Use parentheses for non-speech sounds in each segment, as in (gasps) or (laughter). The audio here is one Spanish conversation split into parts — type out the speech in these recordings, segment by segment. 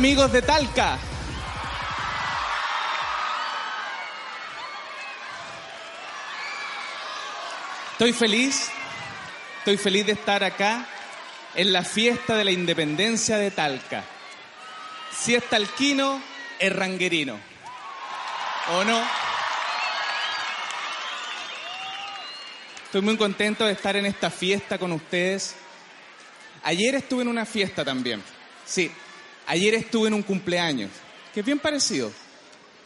Amigos de Talca. Estoy feliz, estoy feliz de estar acá en la fiesta de la independencia de Talca. Si es talquino, es ranguerino. ¿O no? Estoy muy contento de estar en esta fiesta con ustedes. Ayer estuve en una fiesta también. Sí, ayer estuve en un cumpleaños, que es bien parecido.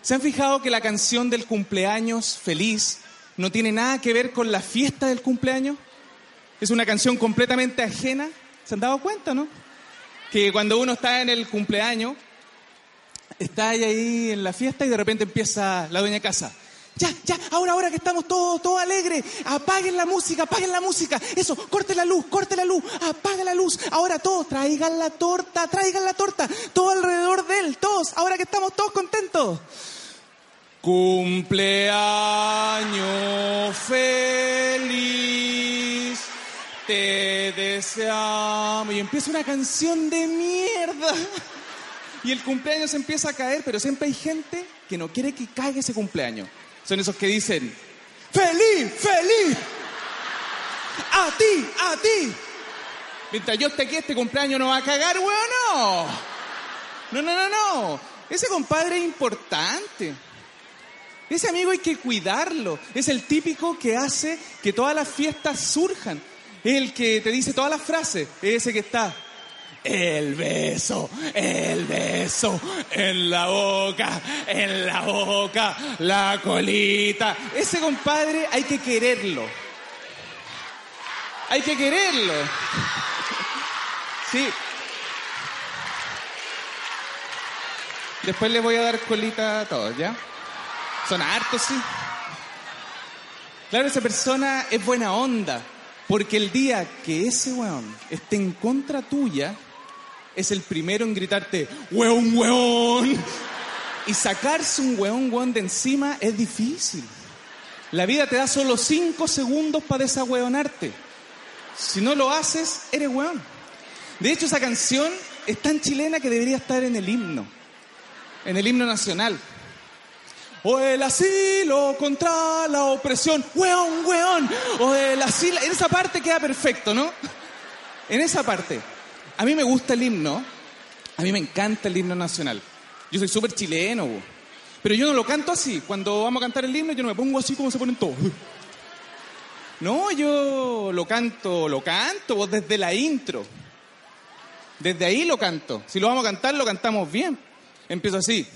¿Se han fijado que la canción del cumpleaños feliz no tiene nada que ver con la fiesta del cumpleaños? Es una canción completamente ajena. ¿Se han dado cuenta, no? Que cuando uno está en el cumpleaños, está ahí en la fiesta y de repente empieza la dueña casa. Ya, ya, ahora, ahora que estamos todos, todos alegres, apaguen la música, apaguen la música. Eso, corte la luz, corte la luz, apaga la luz. Ahora todos, traigan la torta, traigan la torta. Todo alrededor de él, todos, ahora que estamos todos contentos. Cumpleaños feliz, te deseamos. Y empieza una canción de mierda. Y el cumpleaños empieza a caer, pero siempre hay gente que no quiere que caiga ese cumpleaños. Son esos que dicen, feliz, feliz. A ti, a ti. Mientras yo esté aquí, este cumpleaños no va a cagar, weón, no. No, no, no, no. Ese compadre es importante. Ese amigo hay que cuidarlo. Es el típico que hace que todas las fiestas surjan. Es el que te dice todas las frases. Es ese que está. El beso, el beso, en la boca, en la boca, la colita. Ese compadre hay que quererlo. Hay que quererlo. Sí. Después les voy a dar colita a todos, ¿ya? Son hartos, sí. Claro, esa persona es buena onda. Porque el día que ese weón esté en contra tuya, es el primero en gritarte, weón, weón. Y sacarse un weón, weón de encima es difícil. La vida te da solo cinco segundos para desahueonarte. Si no lo haces, eres weón. De hecho, esa canción es tan chilena que debería estar en el himno. En el himno nacional. O el asilo contra la opresión. Weón, weón. O el asilo. En esa parte queda perfecto, ¿no? En esa parte. A mí me gusta el himno, a mí me encanta el himno nacional. Yo soy súper chileno, bo. pero yo no lo canto así. Cuando vamos a cantar el himno, yo no me pongo así como se ponen todos. No, yo lo canto, lo canto bo, desde la intro. Desde ahí lo canto. Si lo vamos a cantar, lo cantamos bien. Empiezo así.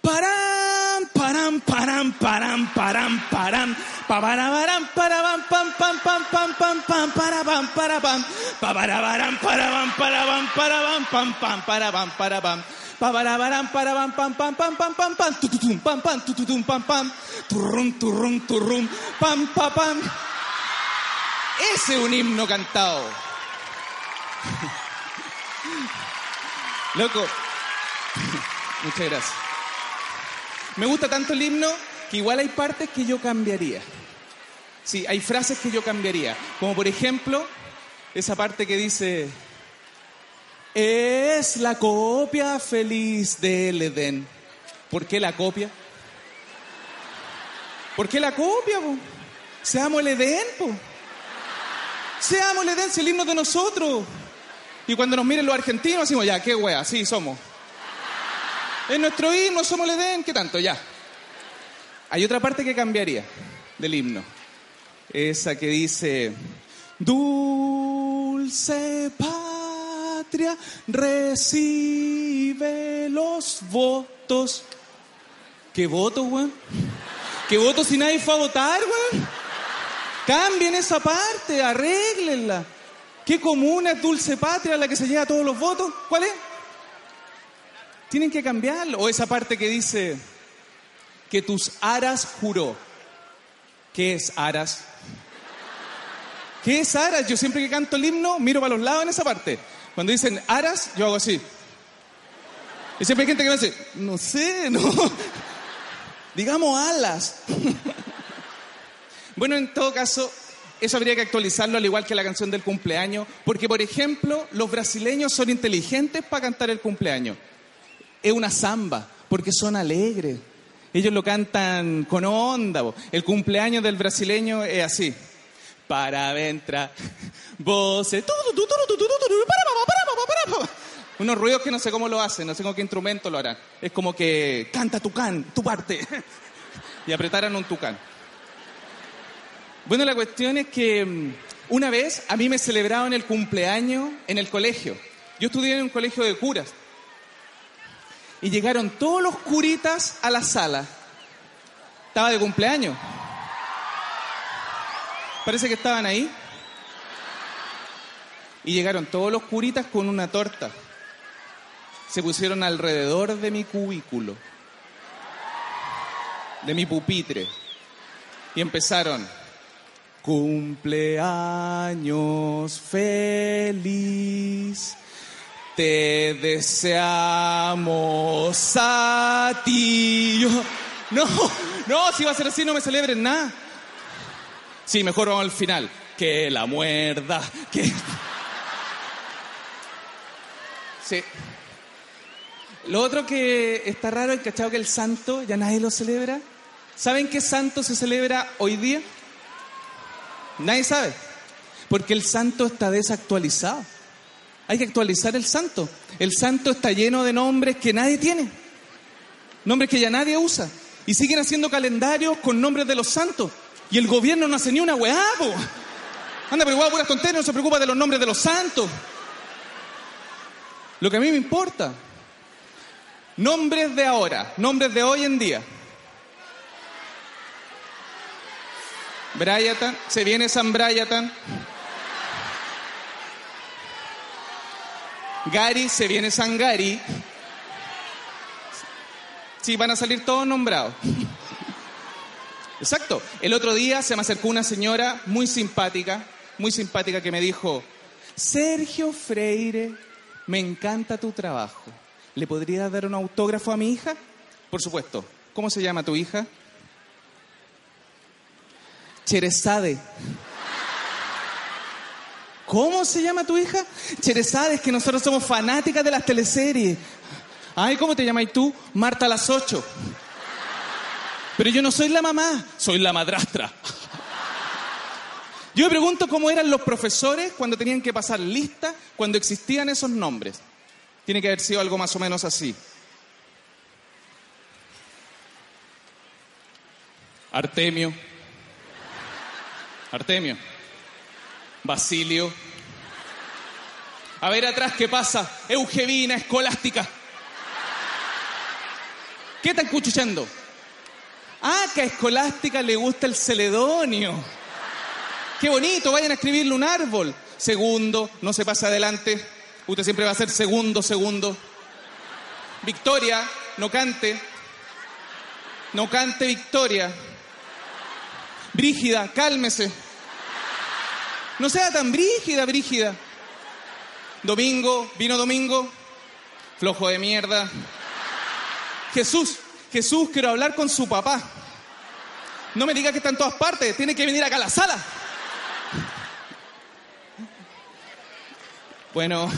Param, param, param, param, param, param, pabarabaram, parabam, pam, pam, pam, pam, pam, pam, parabam, parabam, pabarabaram, parabam, parabam, parabam, pam, pam, parabam, parabam, pabarabaram, parabam, pam, pam, pam, pam, pam, pam, tututum, pam, pam, tututum, pam, pam, turrum, turrum, turrum, pam, pam, pam. Ese es un himno cantado. Loco. Muchas gracias. Me gusta tanto el himno que igual hay partes que yo cambiaría. Sí, hay frases que yo cambiaría. Como por ejemplo, esa parte que dice, es la copia feliz del Edén. ¿Por qué la copia? ¿Por qué la copia? Po? Seamos el Edén, po. Seamos el Edén, si el himno de nosotros. Y cuando nos miren los argentinos, decimos, ya, qué wea, sí, somos. Es nuestro himno, somos el Edén, ¿qué tanto? Ya. Hay otra parte que cambiaría del himno. Esa que dice, dulce patria, recibe los votos. ¿Qué votos, weón? ¿Qué votos si nadie fue a votar, weón? Cambien esa parte, arréglenla. ¿Qué comuna es dulce patria la que se lleva todos los votos? ¿Cuál es? Tienen que cambiarlo. O esa parte que dice que tus aras juró. ¿Qué es aras? ¿Qué es aras? Yo siempre que canto el himno miro para los lados en esa parte. Cuando dicen aras, yo hago así. Y siempre hay gente que me dice, no sé, no. (laughs) Digamos alas. (laughs) bueno, en todo caso, eso habría que actualizarlo al igual que la canción del cumpleaños, porque por ejemplo, los brasileños son inteligentes para cantar el cumpleaños. Es una samba, porque son alegres. Ellos lo cantan con onda. El cumpleaños del brasileño es así para entrar. Voces. Unos ruidos que no sé cómo lo hacen, no sé con qué instrumento lo harán. Es como que canta tucán, tu parte. Y apretaran un tucán. Bueno, la cuestión es que una vez a mí me celebraron el cumpleaños en el colegio. Yo estudié en un colegio de curas. Y llegaron todos los curitas a la sala. Estaba de cumpleaños. Parece que estaban ahí. Y llegaron todos los curitas con una torta. Se pusieron alrededor de mi cubículo, de mi pupitre. Y empezaron. Cumpleaños feliz. Te deseamos a ti. Yo, no, no, si va a ser así no me celebren nada. Sí, mejor vamos al final. Que la muerda, que... Sí. Lo otro que está raro, cachado que el santo ya nadie lo celebra. ¿Saben qué santo se celebra hoy día? Nadie sabe. Porque el santo está desactualizado. Hay que actualizar el santo. El santo está lleno de nombres que nadie tiene. Nombres que ya nadie usa. Y siguen haciendo calendarios con nombres de los santos. Y el gobierno no hace ni una weá, po. Anda, pero igual puras tonterías, no se preocupa de los nombres de los santos. Lo que a mí me importa. Nombres de ahora, nombres de hoy en día. Bryatan, se viene San Bryatan. Gary, se viene San Gary. Sí, van a salir todos nombrados. Exacto. El otro día se me acercó una señora muy simpática, muy simpática que me dijo, Sergio Freire, me encanta tu trabajo. ¿Le podrías dar un autógrafo a mi hija? Por supuesto. ¿Cómo se llama tu hija? Cherezade. ¿Cómo se llama tu hija? Cherezade, es que nosotros somos fanáticas de las teleseries. Ay, ¿cómo te llamas tú? Marta las 8. Pero yo no soy la mamá, soy la madrastra. Yo me pregunto cómo eran los profesores cuando tenían que pasar lista, cuando existían esos nombres. Tiene que haber sido algo más o menos así. Artemio. Artemio. Basilio. A ver atrás qué pasa. Eugevina, escolástica. ¿Qué están cuchuchando? Ah, que a escolástica le gusta el celedonio. Qué bonito, vayan a escribirle un árbol. Segundo, no se pasa adelante. Usted siempre va a ser segundo, segundo. Victoria, no cante. No cante Victoria. Brígida, cálmese. No sea tan brígida, brígida. Domingo, vino domingo. Flojo de mierda. Jesús, Jesús, quiero hablar con su papá. No me diga que está en todas partes, tiene que venir acá a la sala. Bueno.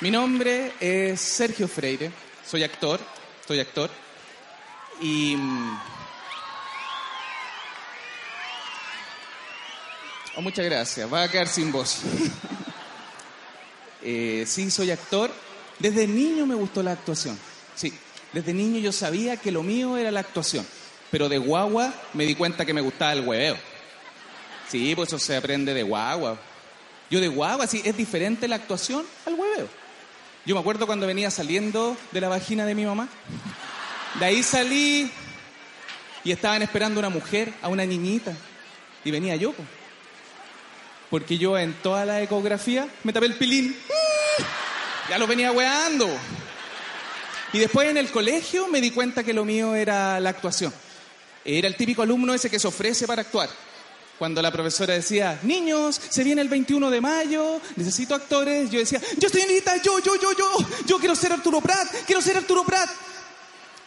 Mi nombre es Sergio Freire, soy actor, soy actor. Y. Oh, muchas gracias, va a quedar sin voz. (laughs) Eh, sí, soy actor. Desde niño me gustó la actuación. Sí, desde niño yo sabía que lo mío era la actuación. Pero de guagua me di cuenta que me gustaba el hueveo. Sí, pues eso se aprende de guagua. Yo de guagua, sí, es diferente la actuación al hueveo. Yo me acuerdo cuando venía saliendo de la vagina de mi mamá. De ahí salí y estaban esperando una mujer, a una niñita. Y venía yo. po. Porque yo en toda la ecografía me tapé el pilín. Ya lo venía weando. Y después en el colegio me di cuenta que lo mío era la actuación. Era el típico alumno ese que se ofrece para actuar. Cuando la profesora decía, niños, se viene el 21 de mayo, necesito actores, yo decía, yo estoy lista, yo, yo, yo, yo, yo quiero ser Arturo Prat, quiero ser Arturo Prat.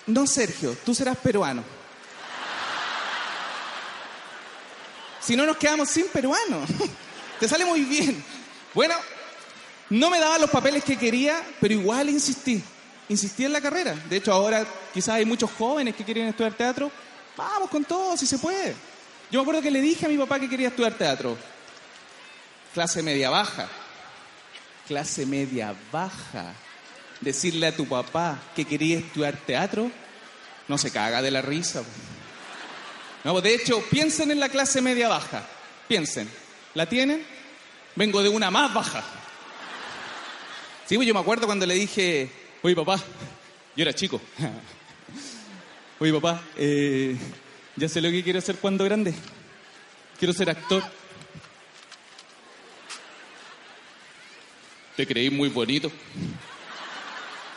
No, Sergio, tú serás peruano. Si no nos quedamos sin peruano. Te sale muy bien. Bueno, no me daba los papeles que quería, pero igual insistí. Insistí en la carrera. De hecho, ahora quizás hay muchos jóvenes que quieren estudiar teatro. Vamos con todo, si se puede. Yo me acuerdo que le dije a mi papá que quería estudiar teatro. Clase media baja. Clase media baja. Decirle a tu papá que quería estudiar teatro, no se caga de la risa. No, de hecho, piensen en la clase media baja. Piensen. ¿La tienen? Vengo de una más baja. Sí, pues yo me acuerdo cuando le dije, oye papá, yo era chico. (laughs) Oye papá, eh, ya sé lo que quiero hacer cuando grande. Quiero ser actor. Te creí muy bonito.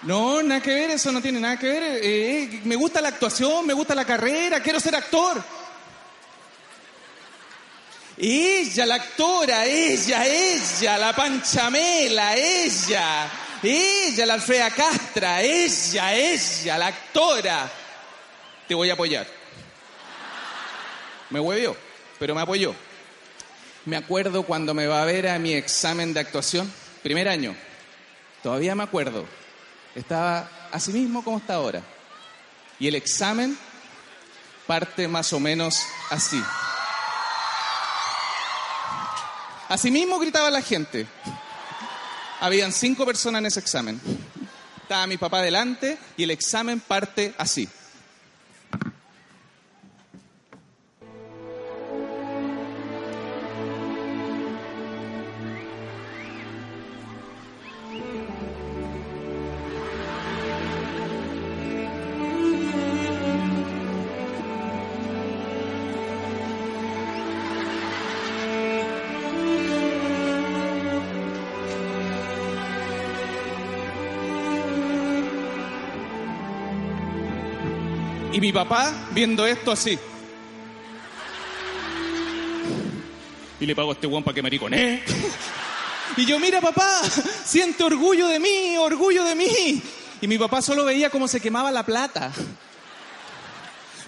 No, nada que ver, eso no tiene nada que ver. Eh, me gusta la actuación, me gusta la carrera, quiero ser actor. Ella, la actora, ella, ella, la Panchamela, ella, ella, la Alfrea Castra, ella, ella, la actora. Te voy a apoyar. Me huevió, pero me apoyó. Me acuerdo cuando me va a ver a mi examen de actuación, primer año. Todavía me acuerdo. Estaba así mismo como está ahora. Y el examen parte más o menos así. Así mismo gritaba la gente. Habían cinco personas en ese examen. Estaba mi papá delante y el examen parte así. Mi papá viendo esto así. Y le pago a este guan para que me ricone. Y yo, mira papá, siente orgullo de mí, orgullo de mí. Y mi papá solo veía cómo se quemaba la plata.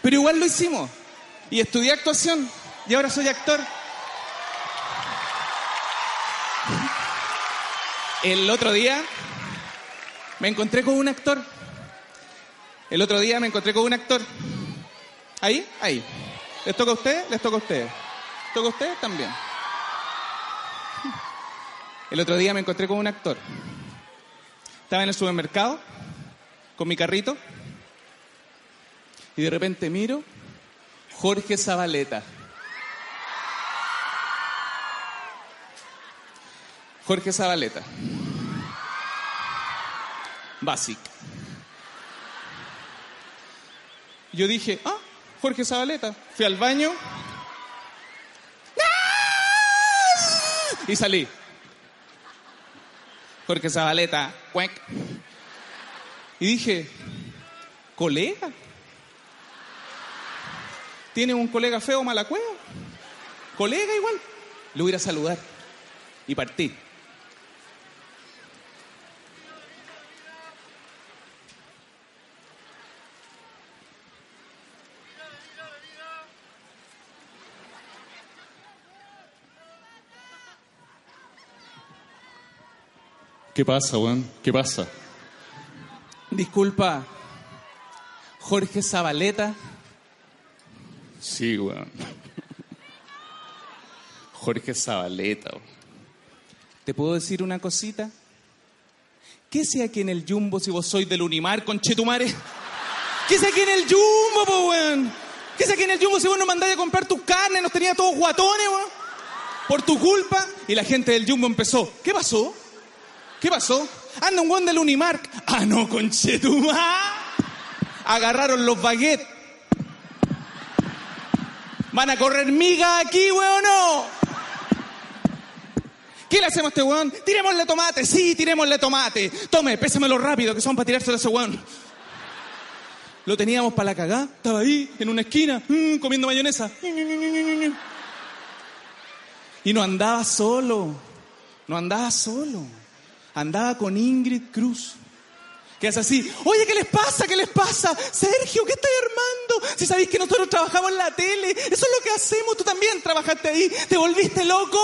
Pero igual lo hicimos. Y estudié actuación. Y ahora soy actor. El otro día me encontré con un actor el otro día me encontré con un actor. Ahí, ahí. ¿Les toca a usted? Les toca a usted. ¿Les toca a usted? También. El otro día me encontré con un actor. Estaba en el supermercado con mi carrito y de repente miro Jorge Zabaleta. Jorge Zabaleta. Basic. Yo dije, ah, Jorge Zabaleta. Fui al baño. Y salí. Jorge Zabaleta, cuec. Y dije, colega. ¿Tiene un colega feo malacueo? Colega igual. Le voy a saludar. Y partí. ¿Qué pasa, weón? ¿Qué pasa? Disculpa, Jorge Zabaleta. Sí, weón. (laughs) Jorge Zabaleta. ¿Te puedo decir una cosita? ¿Qué sea aquí en el Jumbo si vos sois del Unimar, conchetumare? ¿Qué sea aquí en el Jumbo, po, weón? ¿Qué sea aquí en el Jumbo si vos nos mandáis a comprar tus carnes, nos tenías todos guatones, weón? Por tu culpa. Y la gente del Jumbo empezó. ¿Qué pasó? ¿Qué pasó? Anda un guan del Unimark. Ah, no, conchetuma. Agarraron los baguettes. ¿Van a correr miga aquí, weón, no? ¿Qué le hacemos a este weón? Tirémosle tomate, sí, tirémosle tomate. Tome, pésamelo rápido, que son para tirárselo a ese weón. Lo teníamos para la cagá, estaba ahí, en una esquina, mm, comiendo mayonesa. Y no andaba solo, no andaba solo, andaba con Ingrid Cruz. Que es así, oye, ¿qué les pasa? ¿Qué les pasa? Sergio, ¿qué estáis armando? Si sabéis que nosotros trabajamos en la tele, eso es lo que hacemos, tú también trabajaste ahí, ¿te volviste loco?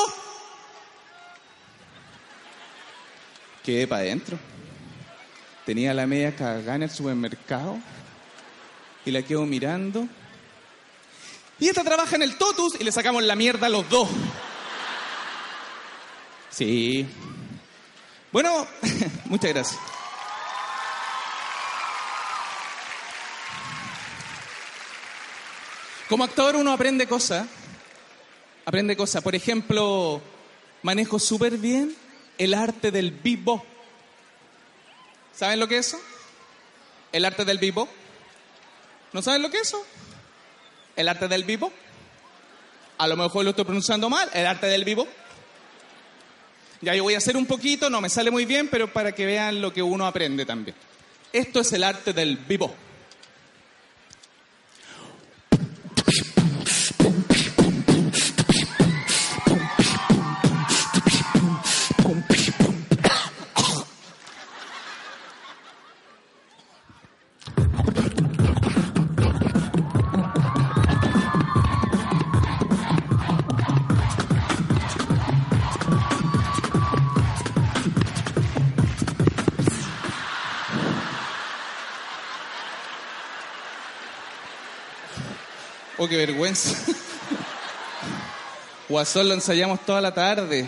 Quedé para adentro. Tenía la media cagada en el supermercado y la quedo mirando. Y esta trabaja en el Totus y le sacamos la mierda a los dos. Sí. Bueno, (laughs) muchas gracias. Como actor uno aprende cosas. Aprende cosas. Por ejemplo, manejo súper bien el arte del bebop. ¿Saben lo que es eso? El arte del bebop. ¿No saben lo que es eso? El arte del bebop. A lo mejor lo estoy pronunciando mal. El arte del bebop. Ya yo voy a hacer un poquito, no me sale muy bien, pero para que vean lo que uno aprende también. Esto es el arte del bebop. Oh, qué vergüenza. Guasón lo ensayamos toda la tarde.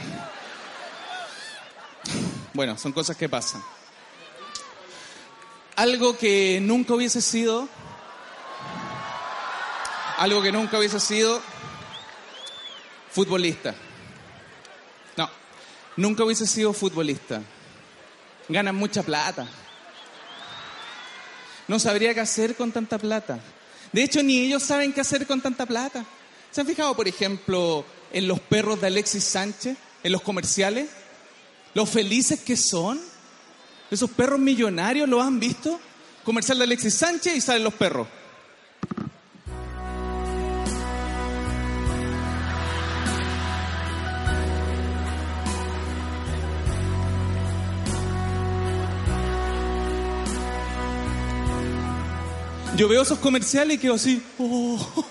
Bueno, son cosas que pasan. Algo que nunca hubiese sido, algo que nunca hubiese sido futbolista. No, nunca hubiese sido futbolista. Ganan mucha plata. No sabría qué hacer con tanta plata. De hecho, ni ellos saben qué hacer con tanta plata. ¿Se han fijado, por ejemplo, en los perros de Alexis Sánchez, en los comerciales? Lo felices que son. Esos perros millonarios, ¿lo han visto? Comercial de Alexis Sánchez y salen los perros. Yo veo esos comerciales y quedo así, oh,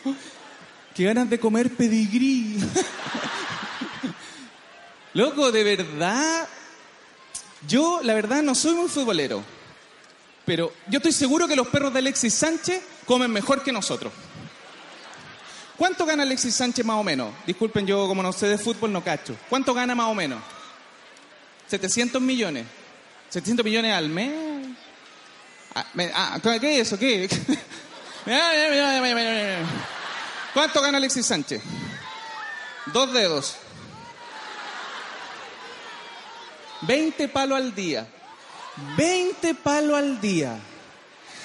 qué ganas de comer pedigrí. (laughs) Loco, de verdad, yo la verdad no soy muy futbolero, pero yo estoy seguro que los perros de Alexis Sánchez comen mejor que nosotros. ¿Cuánto gana Alexis Sánchez más o menos? Disculpen, yo como no sé de fútbol no cacho. ¿Cuánto gana más o menos? 700 millones. 700 millones al mes. Ah, ah, ¿Qué es eso? ¿Qué? (laughs) ¿Cuánto gana Alexis Sánchez? Dos dedos. 20 palos al día. 20 palos al día.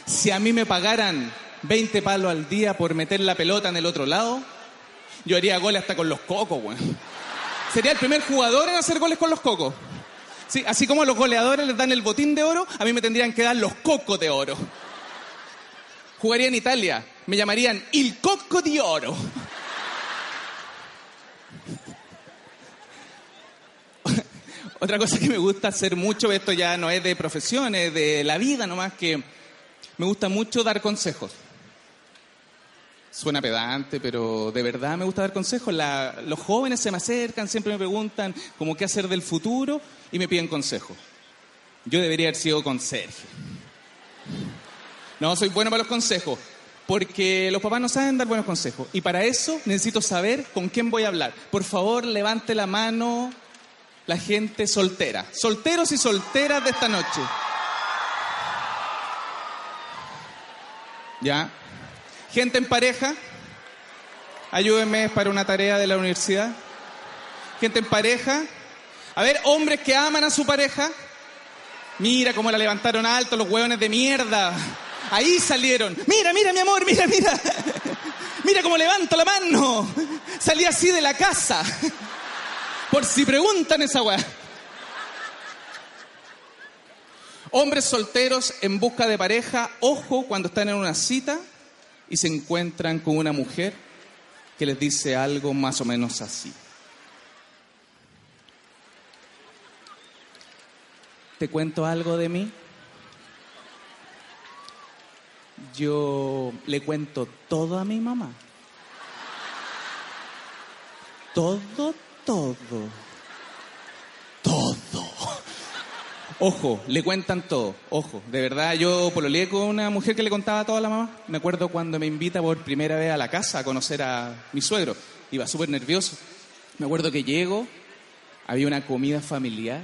Si a mí me pagaran 20 palos al día por meter la pelota en el otro lado, yo haría goles hasta con los cocos, weón. Sería el primer jugador en hacer goles con los cocos. Sí, así como a los goleadores les dan el botín de oro, a mí me tendrían que dar los cocos de oro. Jugaría en Italia, me llamarían Il Cocco di Oro. (laughs) Otra cosa que me gusta hacer mucho, esto ya no es de profesión, es de la vida nomás, que me gusta mucho dar consejos. Suena pedante, pero de verdad me gusta dar consejos. La- los jóvenes se me acercan, siempre me preguntan como qué hacer del futuro y me piden consejos. Yo debería haber sido conserje. No, soy bueno para los consejos, porque los papás no saben dar buenos consejos. Y para eso necesito saber con quién voy a hablar. Por favor, levante la mano la gente soltera. Solteros y solteras de esta noche. ¿Ya? Gente en pareja. Ayúdenme para una tarea de la universidad. Gente en pareja. A ver, hombres que aman a su pareja. Mira cómo la levantaron alto los hueones de mierda. Ahí salieron. Mira, mira, mi amor, mira, mira. Mira cómo levanto la mano. Salí así de la casa. Por si preguntan esa weá. Hombres solteros en busca de pareja, ojo cuando están en una cita y se encuentran con una mujer que les dice algo más o menos así. ¿Te cuento algo de mí? Yo le cuento todo a mi mamá. Todo, todo. Ojo, le cuentan todo. Ojo, de verdad, yo pololeé con una mujer que le contaba todo a la mamá. Me acuerdo cuando me invita por primera vez a la casa a conocer a mi suegro. Iba súper nervioso. Me acuerdo que llego, había una comida familiar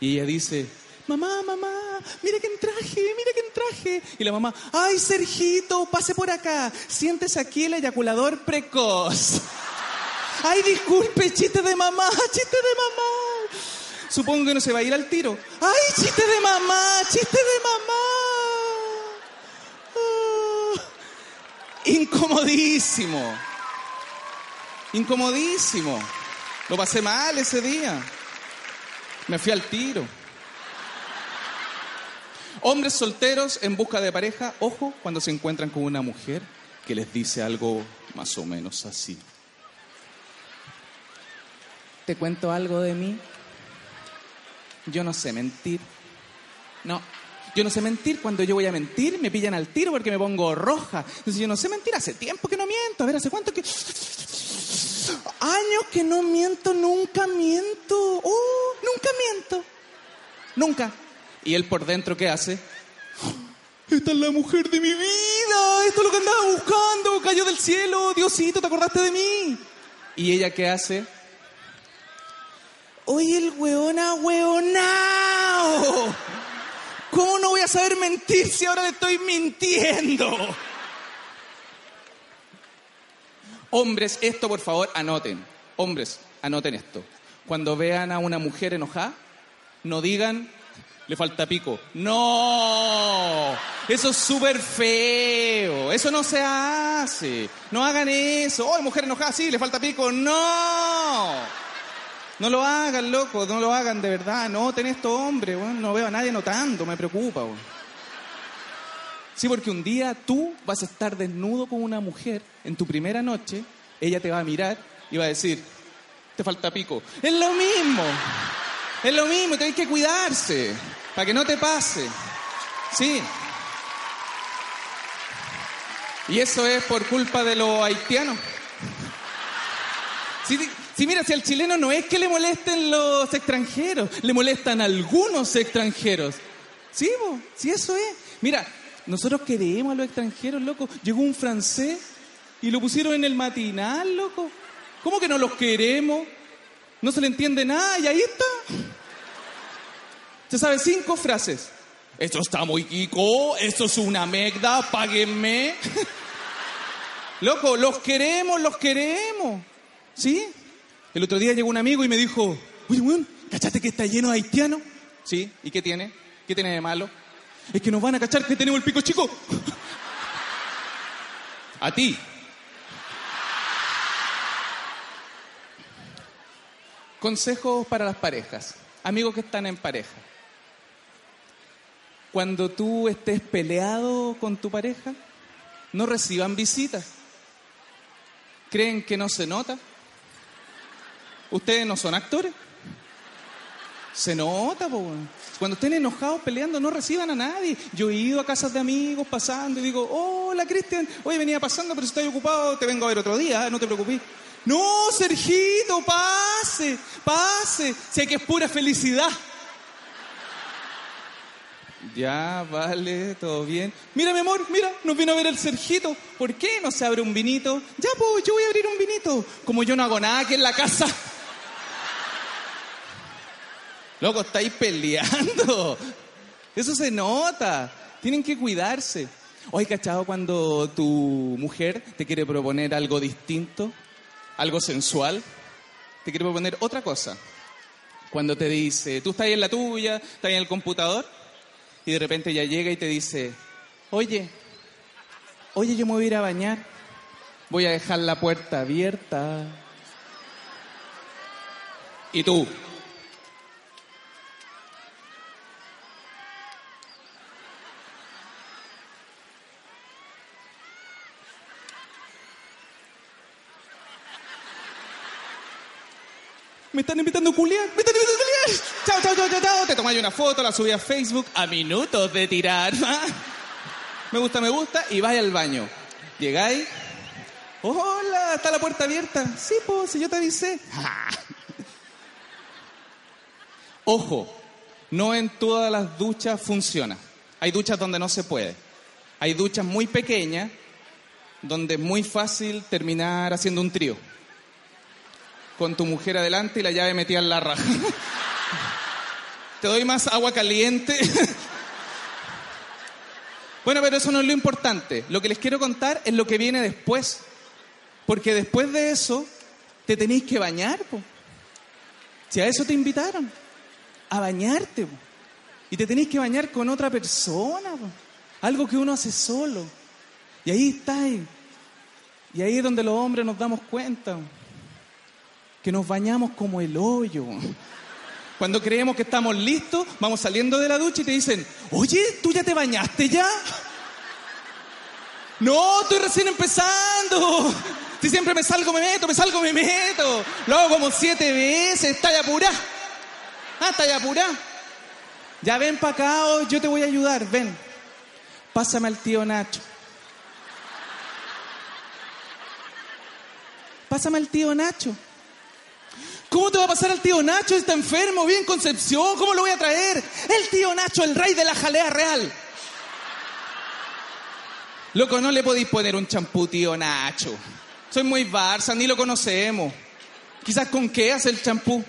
y ella dice, mamá, mamá, mira quién traje, mira quién traje. Y la mamá, ay, Sergito, pase por acá, siéntese aquí el eyaculador precoz. (laughs) Ay, disculpe, chiste de mamá, chiste de mamá. Supongo que no se va a ir al tiro. ¡Ay, chiste de mamá! ¡Chiste de mamá! Ah. incomodísimo. Incomodísimo. Lo pasé mal ese día. Me fui al tiro. Hombres solteros en busca de pareja, ojo cuando se encuentran con una mujer que les dice algo más o menos así. ¿Te cuento algo de mí? Yo no sé mentir. No, yo no sé mentir. Cuando yo voy a mentir, me pillan al tiro porque me pongo roja. Yo no sé mentir. Hace tiempo que no miento. A ver, ¿hace cuánto que...? Años que no miento, nunca miento. ¡Oh! Nunca miento. Nunca. ¿Y él por dentro qué hace? Esta es la mujer de mi vida. Esto es lo que andaba buscando. Cayó del cielo. Diosito, ¿te acordaste de mí? ¿Y ella qué hace? Oye, el weón weonao. ¿Cómo no voy a saber mentir si ahora le estoy mintiendo? Hombres, esto por favor anoten. Hombres, anoten esto. Cuando vean a una mujer enojada, no digan, le falta pico. No, eso es súper feo. Eso no se hace. No hagan eso. Oh, mujer enojada, sí, le falta pico. No. No lo hagan, loco, no lo hagan de verdad. No, ten esto, hombre, no veo a nadie notando, me preocupa. Sí, porque un día tú vas a estar desnudo con una mujer en tu primera noche, ella te va a mirar y va a decir, te falta pico. Es lo mismo, es lo mismo, tienes que cuidarse para que no te pase. Sí. Y eso es por culpa de los haitianos. Sí, Sí, mira, si al chileno no es que le molesten los extranjeros, le molestan algunos extranjeros. Sí, bo, sí, eso es. Mira, nosotros queremos a los extranjeros, loco. Llegó un francés y lo pusieron en el matinal, loco. ¿Cómo que no los queremos? No se le entiende nada y ahí está. Se sabe cinco frases. Esto está muy kiko, esto es una megda, páguenme. (laughs) Loco, los queremos, los queremos. ¿Sí? El otro día llegó un amigo y me dijo, oye, weón, ¿cachaste que está lleno de haitianos? Sí, ¿y qué tiene? ¿Qué tiene de malo? Es que nos van a cachar que tenemos el pico chico. a ti. Consejos para las parejas. Amigos que están en pareja. Cuando tú estés peleado con tu pareja, no reciban visitas. ¿Creen que no se nota? ¿Ustedes no son actores? Se nota, po. Cuando estén enojados peleando, no reciban a nadie. Yo he ido a casas de amigos pasando y digo, hola Cristian, hoy venía pasando, pero si estoy ocupado, te vengo a ver otro día, no te preocupes. No, Sergito, pase, pase. Sé que es pura felicidad. Ya, vale, todo bien. Mira, mi amor, mira, nos vino a ver el Sergito. ¿Por qué no se abre un vinito? Ya, pues, yo voy a abrir un vinito. Como yo no hago nada aquí en la casa. Loco, estáis peleando. Eso se nota. Tienen que cuidarse. Hoy, ¿cachado cuando tu mujer te quiere proponer algo distinto? Algo sensual. Te quiere proponer otra cosa. Cuando te dice, tú estás en la tuya, estás en el computador, y de repente ella llega y te dice, oye, oye, yo me voy a ir a bañar. Voy a dejar la puerta abierta. Y tú, Me están invitando a culiar. Me están invitando a culiar. Chao, chao, chao, chao. Te tomáis una foto, la subí a Facebook a minutos de tirar. (laughs) me gusta, me gusta y vais al baño. Llegáis. Hola, está la puerta abierta. Sí, pues, si yo te avisé. (laughs) Ojo, no en todas las duchas funciona. Hay duchas donde no se puede. Hay duchas muy pequeñas donde es muy fácil terminar haciendo un trío. Con tu mujer adelante y la llave metida en la raja. (laughs) Te doy más agua caliente. (laughs) bueno, pero eso no es lo importante. Lo que les quiero contar es lo que viene después. Porque después de eso, te tenéis que bañar. Po. Si a eso te invitaron, a bañarte. Po. Y te tenéis que bañar con otra persona. Po. Algo que uno hace solo. Y ahí está. Y ahí es donde los hombres nos damos cuenta. Que nos bañamos como el hoyo. Cuando creemos que estamos listos, vamos saliendo de la ducha y te dicen, oye, ¿tú ya te bañaste ya? No, estoy recién empezando. Si siempre me salgo, me meto, me salgo, me meto. Lo hago como siete veces, está ya apurá. Ah, está ya apurá. Ya ven para acá, yo te voy a ayudar, ven. Pásame al tío Nacho. Pásame al tío Nacho. ¿Cómo te va a pasar al tío Nacho? Está enfermo, bien Concepción, ¿cómo lo voy a traer? El tío Nacho, el rey de la jalea real. Loco, no le podéis poner un champú, tío Nacho. Soy muy Barça, ni lo conocemos. Quizás con qué hace el champú.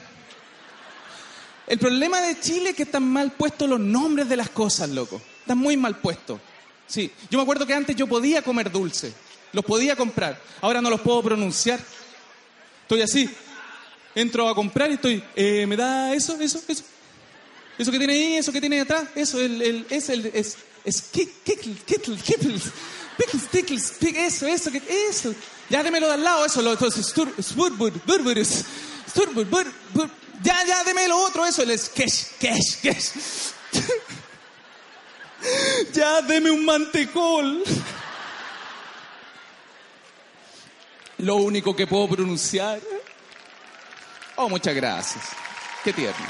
El problema de Chile es que están mal puestos los nombres de las cosas, loco. Están muy mal puestos. Sí, yo me acuerdo que antes yo podía comer dulce. Los podía comprar. Ahora no los puedo pronunciar. Estoy así. Entro a comprar y estoy, eh, ¿me da eso, eso, eso? Eso que tiene ahí, eso que tiene atrás, eso, el, el, es el, es, es, kickles, kickles, kickles, pickles, tickles, eso, eso, que, eso. Ya démelo de al lado, eso, lo, entonces, ya, ya, déme lo otro, eso, el sketch, cash, cash. (laughs) ya, deme un mantecol. (laughs) Lo único que puedo pronunciar. Oh, muchas gracias. Qué tierno.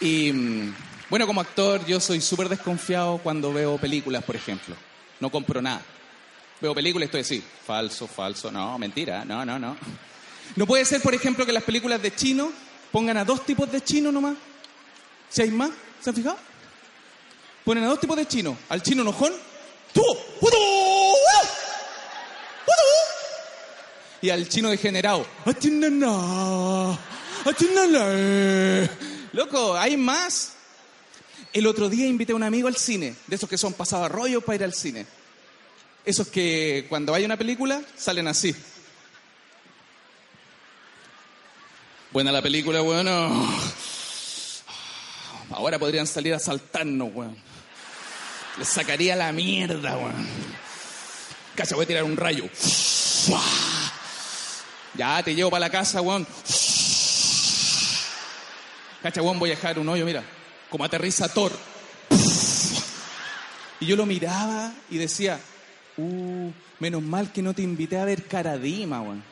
Y mm, bueno, como actor yo soy súper desconfiado cuando veo películas, por ejemplo. No compro nada. Veo películas y estoy así, falso, falso, no, mentira, no, no, no. No puede ser, por ejemplo, que las películas de chino pongan a dos tipos de chino nomás. Si hay más, ¿se han fijado? Ponen a dos tipos de chino. Al chino enojón y al chino degenerado. Loco, hay más. El otro día invité a un amigo al cine, de esos que son pasados rollo para ir al cine. Esos que cuando hay una película salen así. Buena la película, bueno. Ahora podrían salir a saltarnos, weón. Le sacaría la mierda, weón. Casi voy a tirar un rayo. Ya te llevo para la casa, weón. Cacha, weón, voy a dejar un hoyo, mira. Como aterriza Thor. Y yo lo miraba y decía, uh, menos mal que no te invité a ver Caradima, weón.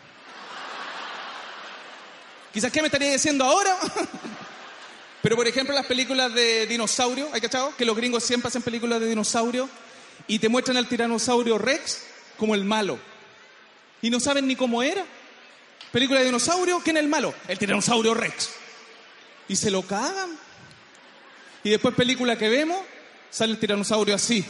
Quizás, ¿qué me estaría diciendo ahora? (laughs) Pero por ejemplo las películas de dinosaurio, ¿hay cachado? Que los gringos siempre hacen películas de dinosaurio y te muestran al tiranosaurio Rex como el malo. Y no saben ni cómo era. Película de dinosaurio, ¿quién es el malo? El tiranosaurio Rex. Y se lo cagan. Y después película que vemos, sale el tiranosaurio así.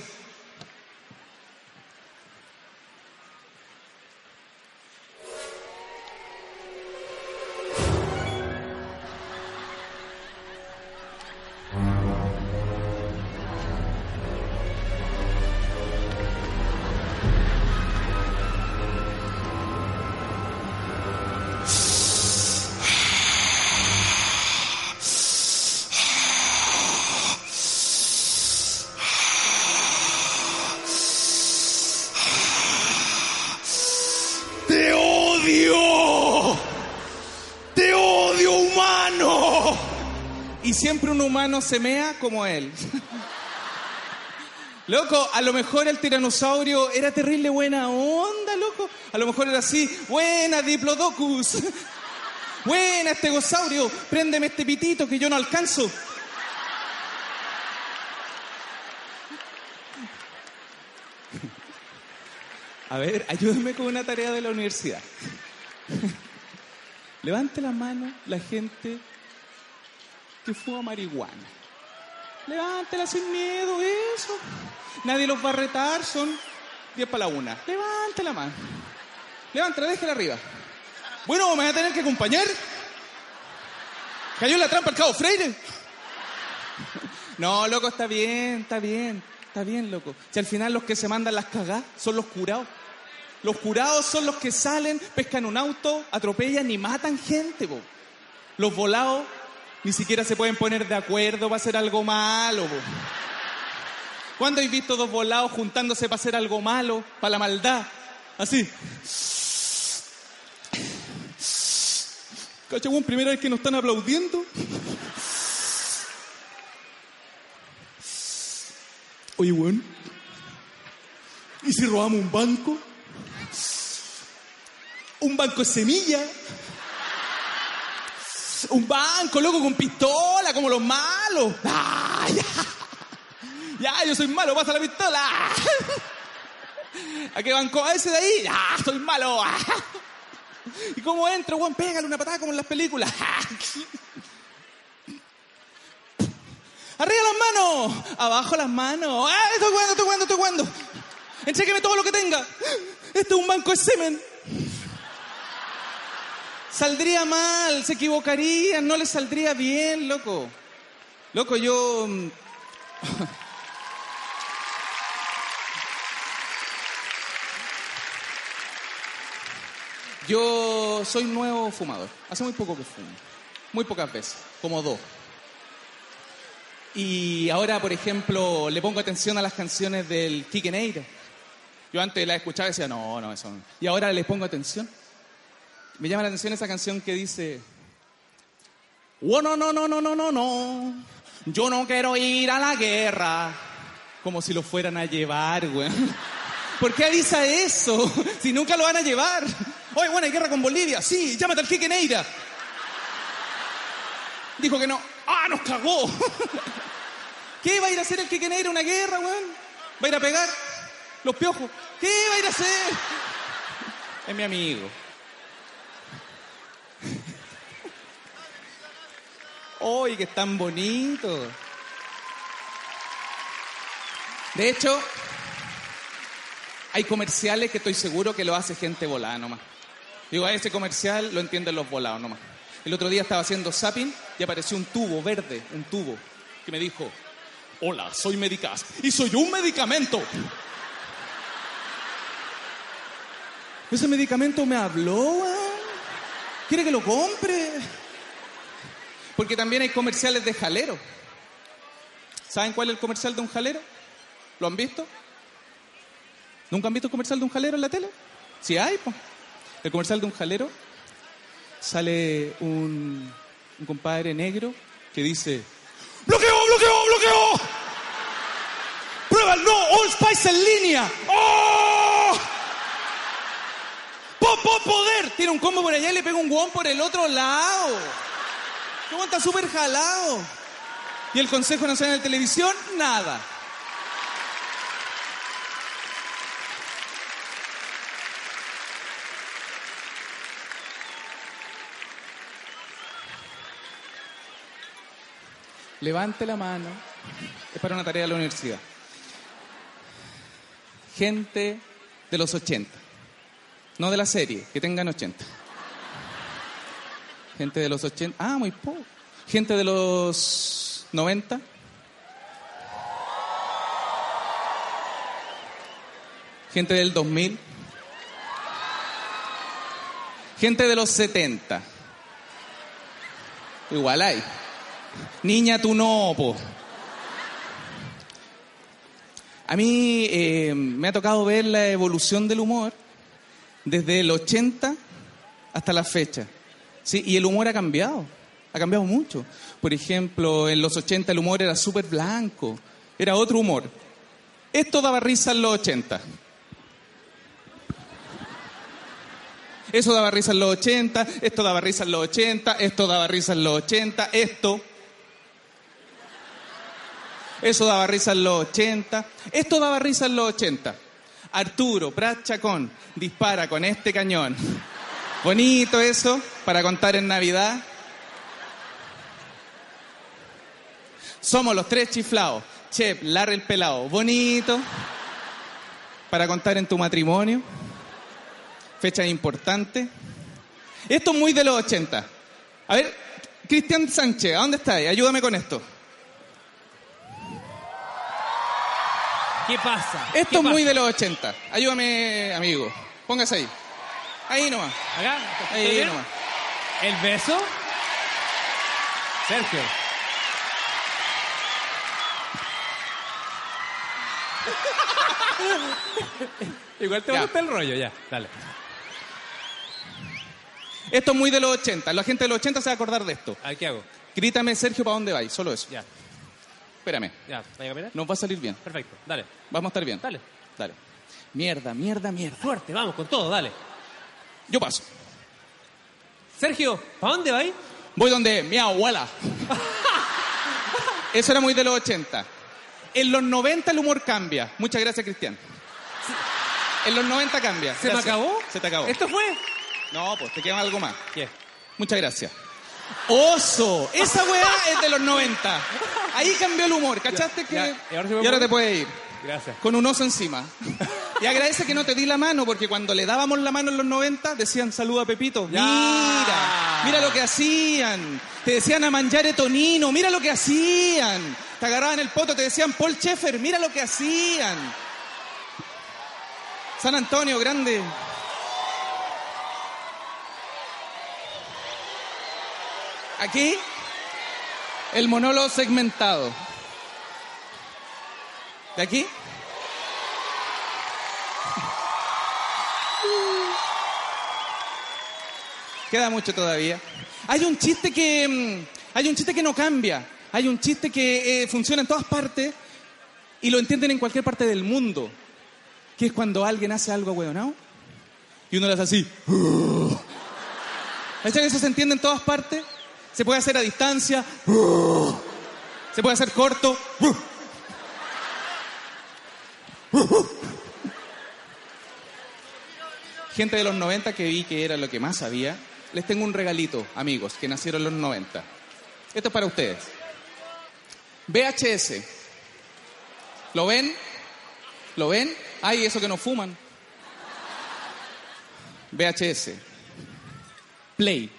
Humano se mea como él. (laughs) Loco, a lo mejor el tiranosaurio era terrible buena onda, loco. A lo mejor era así, buena Diplodocus. (laughs) buena estegosaurio, préndeme este pitito que yo no alcanzo. (laughs) A ver, ayúdame con una tarea de la universidad. Levante la mano la gente que fuma marihuana. Levántela sin miedo, eso. Nadie los va a retar, son 10 para la una. Levante la mano. Levántala, déjala arriba. Bueno, ¿me va a tener que acompañar? ¿Cayó en la trampa el cabo Freire? No, loco, está bien, está bien, está bien, loco. Si al final los que se mandan las cagadas son los curados. Los curados son los que salen, pescan un auto, atropellan y matan gente. Los volados ni siquiera se pueden poner de acuerdo para hacer algo malo. ¿Cuándo habéis visto dos volados juntándose para hacer algo malo, para la maldad? Así. Cachagón, primera vez que nos están aplaudiendo. Oye, weón. ¿Y si robamos un banco? Un banco de semilla. Un banco, loco, con pistola, como los malos. ¡Ah, ya! Ya, yo soy malo, pasa la pistola. ¿A qué banco? ¿A ese de ahí? ¡Ah, soy malo! ¿Y cómo entro, weón? Pégale una patada como en las películas. ¡Arriba las manos! ¡Abajo las manos! ¡Ah, estoy jugando, estoy jugando, estoy jugando! Entrégueme todo lo que tenga. Este es un banco de semen. Saldría mal, se equivocaría, no le saldría bien, loco. Loco, yo... mm, (laughs) Yo soy nuevo fumador. Hace muy poco que fumo. Muy pocas veces, como dos. Y ahora, por ejemplo, le pongo atención a las canciones del Kike Neira. Yo antes la escuchaba y decía, no, no, eso no. Y ahora les pongo atención. Me llama la atención esa canción que dice, oh, no, no, no, no, no, no, no. Yo no quiero ir a la guerra. Como si lo fueran a llevar, güey. (laughs) ¿Por qué avisa eso? (laughs) Si nunca lo van a llevar. Oye, bueno, hay guerra con Bolivia. Sí, llámate al Kike Neira. Dijo que no. ¡Ah, nos cagó! (laughs) ¿Qué va a ir a hacer el Kike Neira? ¿Una guerra, weón? ¿Va a ir a pegar los piojos? ¿Qué va a ir a hacer? Es mi amigo. ¡Uy, que tan bonito! De hecho, hay comerciales que estoy seguro que lo hace gente volada nomás. Digo, a ese comercial lo entienden los volados nomás. El otro día estaba haciendo zapping y apareció un tubo verde, un tubo, que me dijo, hola, soy Medicas y soy un medicamento. (laughs) Ese medicamento me habló, weón. ¿Quiere que lo compre? Porque también hay comerciales de jalero. ¿Saben cuál es el comercial de un jalero? ¿Lo han visto? ¿Nunca han visto un comercial de un jalero en la tele? Sí hay, pues. El comercial de un jalero sale un, compadre negro que dice ¡Bloqueo, bloqueo, bloqueo! ¡Prueba el no! ¡All Spice en línea! ¡Oh! ¡Pop, pop, poder! Tiene un combo por allá y le pega un guón por el otro lado. ¿Cómo está súper jalado? ¿Y el Consejo Nacional de Televisión? Nada. Levante la mano. Es para una tarea de la universidad. Gente de los 80. No de la serie, que tengan 80. Gente de los 80. Ah, muy poco. Gente de los 90. Gente del 2000. Gente de los 70. Igual hay. Niña, tú no, po. A mí eh, me ha tocado ver la evolución del humor desde el 80 hasta la fecha. ¿Sí? Y el humor ha cambiado, ha cambiado mucho. Por ejemplo, en los 80 el humor era súper blanco, era otro humor. Esto daba risa en los 80. Eso daba risa en los 80, esto daba risa en los 80, esto daba risa en los 80, esto. Eso daba risa en los 80, esto daba risa en los 80. Arturo Prat Chacón dispara con este cañón. Bonito eso para contar en Navidad. Somos los tres chiflados. Chep, Larry el pelado. Bonito para contar en tu matrimonio. Fecha importante. Esto es muy de los 80. A ver, Cristian Sánchez, ¿a dónde estás? Ayúdame con esto. ¿Qué pasa? Esto ¿Qué es muy de los 80. Ayúdame, amigo. Póngase ahí. Ahí nomás. ¿Acá? ¿Estoy Ahí nomás. ¿El beso? Sergio. (laughs) Igual te Ya. gusta el rollo, ya. Dale. Esto es muy de los 80. La gente de los 80 se va a acordar de esto. A ¿qué hago? Grítame, Sergio, ¿para dónde vais? Solo eso. Ya, Espérame. ya. ¿Vaya a caminar? Nos va a salir bien. Perfecto, dale. Vamos a estar bien. Dale. Dale. Mierda, mierda, mierda. Fuerte, vamos con todo, dale. Yo paso. Sergio, ¿para dónde vais? Voy donde mi abuela. (laughs) Eso era muy de los 80. En los 90 el humor cambia. Muchas gracias, Cristian. En los 90 cambia. ¿Se me acabó? Se te acabó. ¿Esto fue? No, pues te queda algo más. ¿Qué? Muchas gracias. Oso. Esa weá es de los 90. Ahí cambió el humor. ¿Cachaste que? ya. ¿Y ahora y ahora puede? te puedes ir. Gracias. Con un oso encima. (laughs) Y agradece que no te di la mano, porque cuando le dábamos la mano en los 90, decían saluda a Pepito. Ya. Mira, mira lo que hacían. Te decían a mangiare tonino, mira lo que hacían. Te agarraban el poto, te decían Paul Schaeffer, mira lo que hacían. San Antonio, grande. Aquí, el monólogo segmentado. ¿De aquí? Queda mucho todavía. Hay un chiste que mm, hay un chiste que no cambia. Hay un chiste que eh, funciona en todas partes y lo entienden en cualquier parte del mundo. Que es cuando alguien hace algo ahueonado y uno le hace así. (laughs) ¿Cachai que eso se entiende en todas partes? Se puede hacer a distancia. Se puede hacer corto. (laughs) Gente de los 90 que vi que era lo que más sabía, les tengo un regalito, amigos, que nacieron en los 90. Esto es para ustedes. VHS. ¿Lo ven? ¿Lo ven? Ay, eso que no fuman. VHS. Play.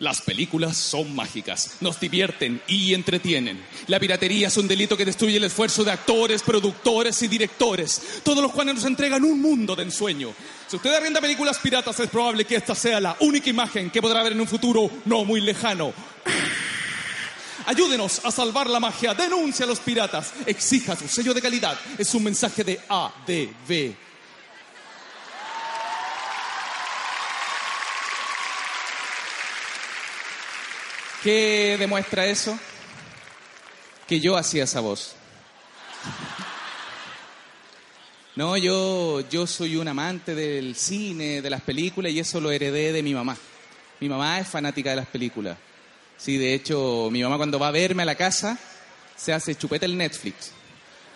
Las películas son mágicas, nos divierten y entretienen. La piratería es un delito que destruye el esfuerzo de actores, productores y directores, todos los cuales nos entregan un mundo de ensueño. Si usted arrienda películas piratas, es probable que esta sea la única imagen que podrá ver en un futuro no muy lejano. Ayúdenos a salvar la magia, denuncia a los piratas, exija su sello de calidad. Es un mensaje de ADV. ¿Qué demuestra eso? Que yo hacía esa voz. No, yo, yo soy un amante del cine, de las películas, y eso lo heredé de mi mamá. Mi mamá es fanática de las películas. Sí, de hecho, mi mamá cuando va a verme a la casa, se hace chupeta el Netflix.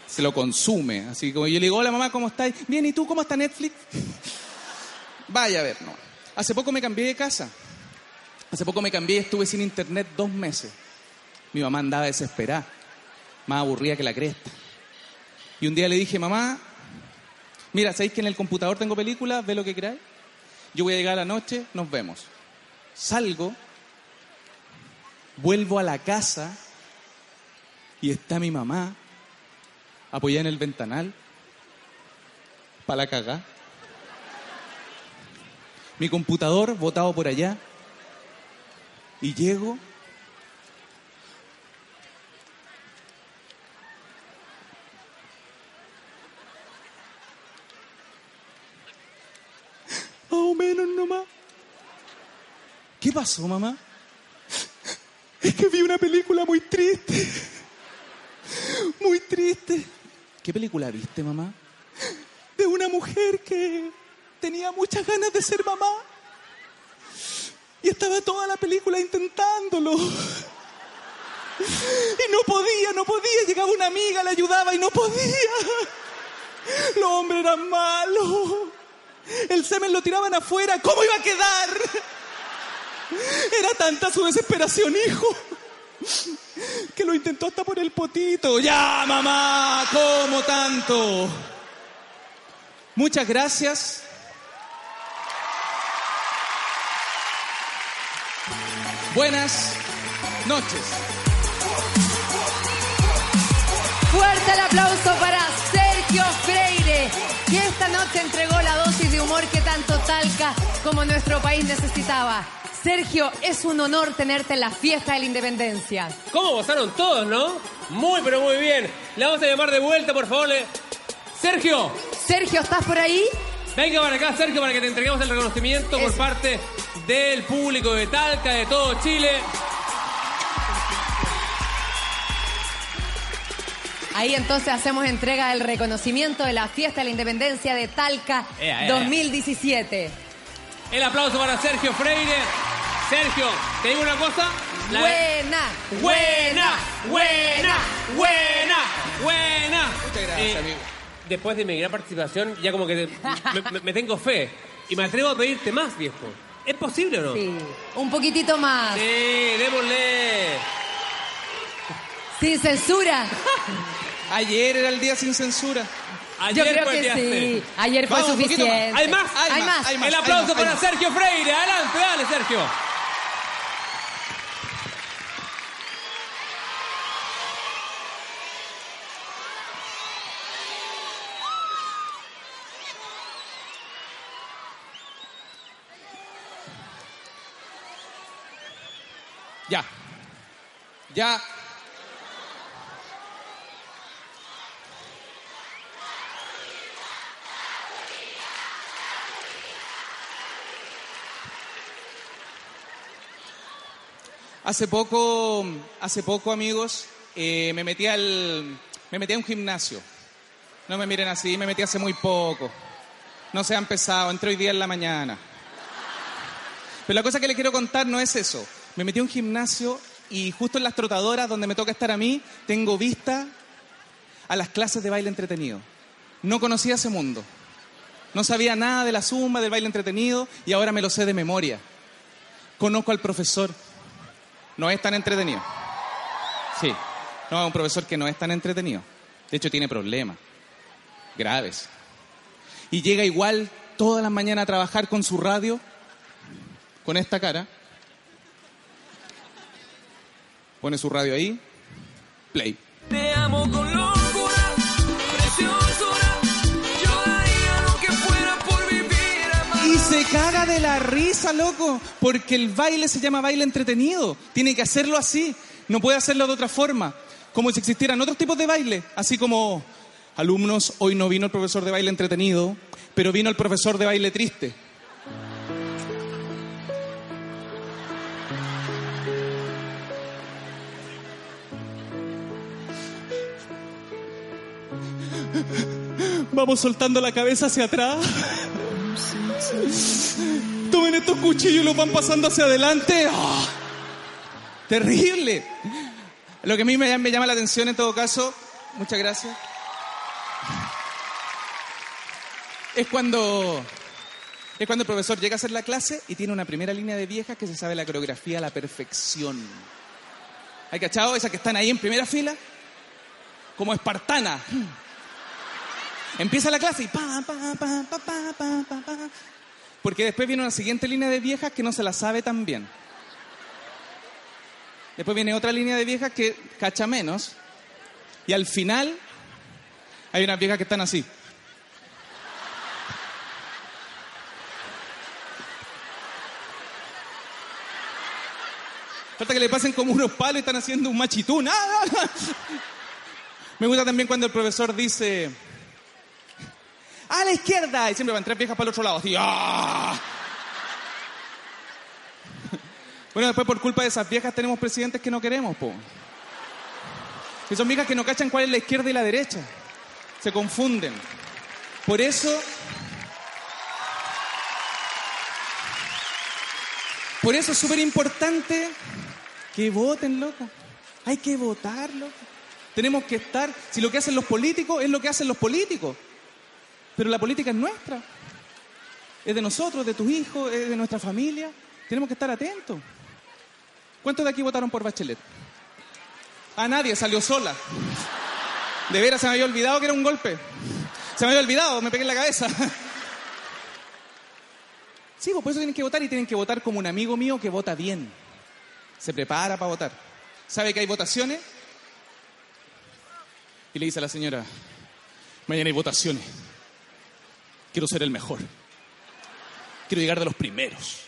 Se lo consume. Así como yo le digo, hola mamá, ¿cómo estás? Bien, ¿y tú cómo está Netflix? (laughs) Vaya a ver, no. Hace poco me cambié de casa. Hace poco me cambié y estuve sin internet dos meses. Mi mamá andaba desesperada, más aburrida que la cresta. Y un día le dije, mamá, mira, ¿sabéis que en el computador tengo películas? Ve lo que queráis. Yo voy a llegar a la noche, nos vemos. Salgo, vuelvo a la casa y está mi mamá apoyada en el ventanal para la cagá. Mi computador botado por allá. Y llego. Más o menos nomás. ¿Qué pasó, mamá? Es que vi una película muy triste. Muy triste. ¿Qué película viste, mamá? De una mujer que tenía muchas ganas de ser mamá. Y estaba toda la película intentándolo. Y no podía, no podía. Llegaba una amiga, le ayudaba y no podía. Los hombres eran malos. El semen lo tiraban afuera. ¿Cómo iba a quedar? Era tanta su desesperación, hijo, que lo intentó hasta por el potito. Ya, mamá, ¿cómo tanto? Muchas gracias. Buenas noches. Fuerte el aplauso para Sergio Freire, que esta noche entregó la dosis de humor que tanto Talca como nuestro país necesitaba. Sergio, es un honor tenerte en la fiesta de la independencia. ¿Cómo gozaron todos, no? Muy, pero muy bien. Le vamos a llamar de vuelta, por favor. le- Sergio, Sergio, ¿estás por ahí? venga para acá, Sergio, para que te entreguemos el reconocimiento por parte del público de Talca, de todo Chile. Ahí entonces hacemos entrega del reconocimiento de la fiesta de la independencia de Talca Ea, ea, ea. 2017. El aplauso para Sergio Freire. Sergio, te digo una cosa. La- Buena, buena, buena, buena, buena. Muchas gracias, amigo. Después de mi gran participación, ya como que me, me- me tengo fe. Y me atrevo a pedirte más, viejo. ¿Es posible o no? Sí, un poquitito más. Sí, démosle. Sin censura. (laughs) Ayer era el día sin censura. Ayer Yo creo fue el que día sí. Ayer fue Vamos, un poquito más. suficiente. ¿Hay más? Hay más. hay más. El aplauso hay para. Sergio Freire. Adelante, dale, Sergio. Ya. Ya. Hace poco, hace poco, amigos, eh, me metí al, me metí a un gimnasio. No me miren así, me metí hace muy poco. No se ha empezado, entré hoy día en la mañana. Pero la cosa que le quiero contar no es eso. Me metí a un gimnasio y justo en las trotadoras donde me toca estar a mí, tengo vista a las clases de baile entretenido. No conocía ese mundo. No sabía nada de la zumba, del baile entretenido y ahora me lo sé de memoria. Conozco al profesor. No es tan entretenido. Sí. No, es un profesor que no es tan entretenido. De hecho, tiene problemas graves. Y llega igual todas las mañanas a trabajar con su radio, con esta cara. Pone su radio ahí. Play. Te amo con locura, preciosura. Yo daría lo que fuera por vivir amada. Y se caga de la risa, loco, porque el baile se llama baile entretenido. Tiene que hacerlo así, no puede hacerlo de otra forma. Como si existieran otros tipos de baile, así como alumnos, hoy no vino el profesor de baile entretenido, pero vino el profesor de baile triste. Vamos soltando la cabeza hacia atrás. Tomen estos cuchillos y los van pasando hacia adelante. ¡Ah! Terrible. Lo que a mí me, llama la atención en todo caso, muchas gracias, es cuando, es cuando el profesor llega a hacer la clase y tiene una primera línea de viejas que se sabe la coreografía a la perfección. ¿Hay cachado? Esas que están ahí en primera fila, como espartana. Empieza la clase y pa, pa, pa, pa, pa, pa, pa, pa. Porque después viene una siguiente línea de viejas que no se la sabe tan bien. Después viene otra línea de viejas que cacha menos. Y al final hay unas viejas que están así. Falta que le pasen como unos palos y están haciendo un machitún. ¡Ah! (laughs) Me gusta también cuando el profesor dice a la izquierda y siempre van tres viejas para el otro lado. Así, ¡ah! (laughs) Bueno, después por culpa de esas viejas tenemos presidentes que no queremos, po. Y son viejas que no cachan cuál es la izquierda y la derecha. Se confunden. Por eso... Por eso es súper importante que voten, loco. Hay que votar, loco. Tenemos que estar... Si lo que hacen los políticos es lo que hacen los políticos. Pero la política es nuestra. Es de nosotros, de tus hijos, es de nuestra familia. Tenemos que estar atentos. ¿Cuántos de aquí votaron por Bachelet? A nadie, salió sola. De veras se me había olvidado que era un golpe. Se me había olvidado, me pegué en la cabeza. Sí, pues por eso tienen que votar y tienen que votar como un amigo mío que vota bien. Se prepara para votar. ¿Sabe que hay votaciones? Y le dice a la señora, mañana hay votaciones. Quiero ser el mejor. Quiero llegar de los primeros.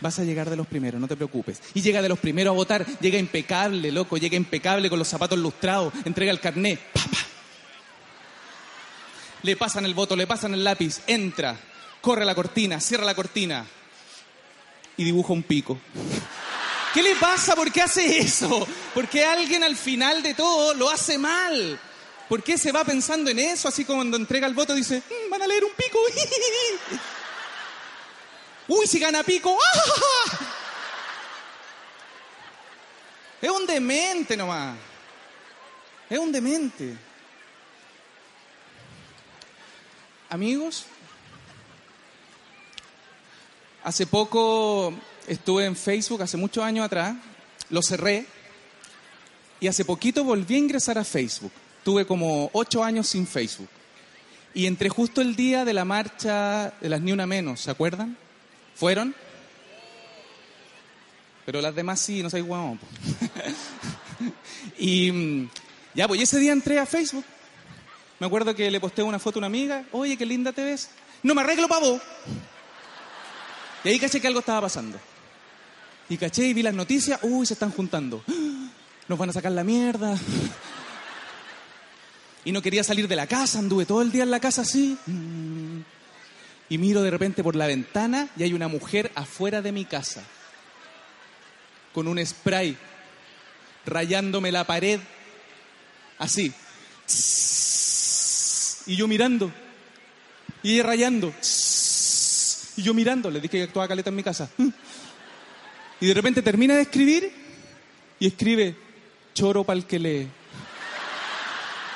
Vas a llegar de los primeros, no te preocupes. Y llega de los primeros a votar, llega impecable, loco, llega impecable con los zapatos lustrados, entrega el carné, pa, pa. Le pasan el voto, le pasan el lápiz, entra, corre la cortina, cierra la cortina y dibuja un pico. ¿Qué le pasa? ¿Por qué hace eso? ¿Por qué alguien al final de todo lo hace mal? ¿Por qué se va pensando en eso? Así como cuando entrega el voto dice, "Mm, van a leer un pico. (laughs) Uy, si gana pico. ¡ah! (laughs) Es un demente nomás. Es un demente. Amigos, hace poco estuve en Facebook, hace muchos años atrás, lo cerré y hace poquito volví a ingresar a Facebook. Tuve como ocho años sin Facebook. Y entré justo el día de la marcha de las Ni Una Menos, ¿se acuerdan? ¿Fueron? Pero las demás sí, no soy guau. (laughs) y mm, ya, pues ese día entré a Facebook. Me acuerdo que le posté una foto a una amiga. Oye, qué linda te ves. No me arreglo para vos. Y ahí caché que algo estaba pasando. Y caché y vi las noticias. Uy, se están juntando. (gasps) Nos van a sacar la mierda. Y no quería salir de la casa. Anduve todo el día en la casa así. Y miro de repente por la ventana y hay una mujer afuera de mi casa. Con un spray. Rayándome la pared. Así. Y yo mirando. Y ella rayando. Y yo mirando. Le dije que actuaba caleta en mi casa. Y de repente termina de escribir y escribe choro pa'l que lee.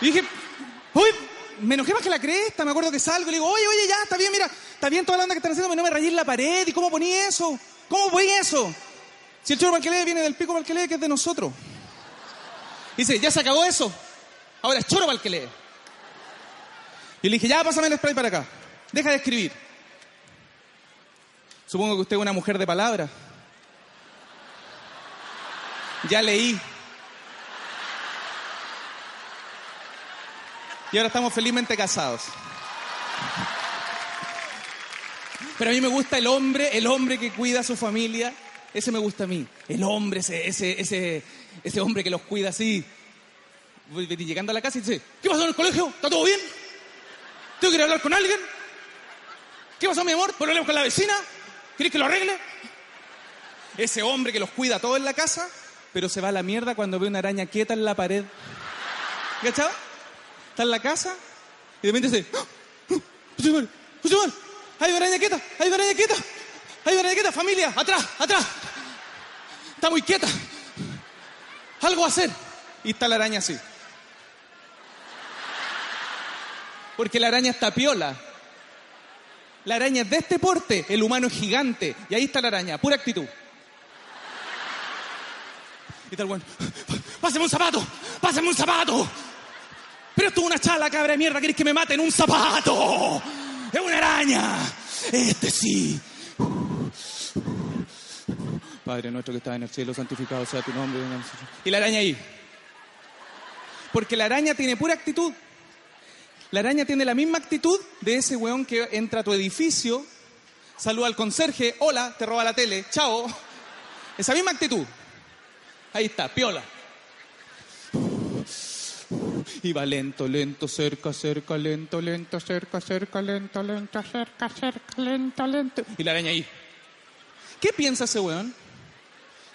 Y dije, uy, me enojé más que la cresta. Me acuerdo que salgo y le digo, oye, oye, ya, está bien, mira, está bien toda la onda que están haciendo, pero no me rayé en la pared. ¿Y cómo poní eso? ¿Cómo poní eso? Si el choro pa'l que lee viene del pico pa'l que es de nosotros. Dice, ya se acabó eso. Ahora es choro pa'l que lee. Y le dije, ya, pásame el spray para acá. Deja de escribir. Supongo que usted es una mujer de palabra. Ya leí. Y ahora estamos felizmente casados. Pero a mí me gusta el hombre, el hombre que cuida a su familia. Ese me gusta a mí. El hombre, ese, ese, ese, ese hombre que los cuida así. Llegando a la casa y dice, ¿qué pasó en el colegio? ¿Está todo bien? ¿Tengo que hablar con alguien? ¿Qué pasó, mi amor? ¿Problemas con la vecina? ¿Querés que lo arregle? Ese hombre que los cuida todo en la casa, pero se va a la mierda cuando ve una araña quieta en la pared. ¿Cachado? Está en la casa y de repente dice, ¡Ah! ¡Ah! José Manuel, José hay una araña quieta, hay una araña quieta, hay una araña quieta, familia, atrás, atrás. Está muy quieta. Algo a hacer. Y está la araña así. Porque la araña está piola. La araña es de este porte, el humano es gigante. Y ahí está la araña, pura actitud. Y tal bueno, pásame un zapato, pásame un zapato. Pero esto es una chala, cabra de mierda, ¿querés que me maten un zapato? Es una araña. Este sí. Padre nuestro que estás en el cielo, santificado sea tu nombre. Y la araña ahí. Porque la araña tiene pura actitud. La araña tiene la misma actitud de ese weón que entra a tu edificio, saluda al conserje, hola, te roba la tele, chao. Esa misma actitud. Ahí está, piola. Va lento, lento, cerca, cerca, lento, lento, cerca, cerca, lento, lento, cerca, cerca, lento, lento. Y la araña ahí. ¿Qué piensa ese weón?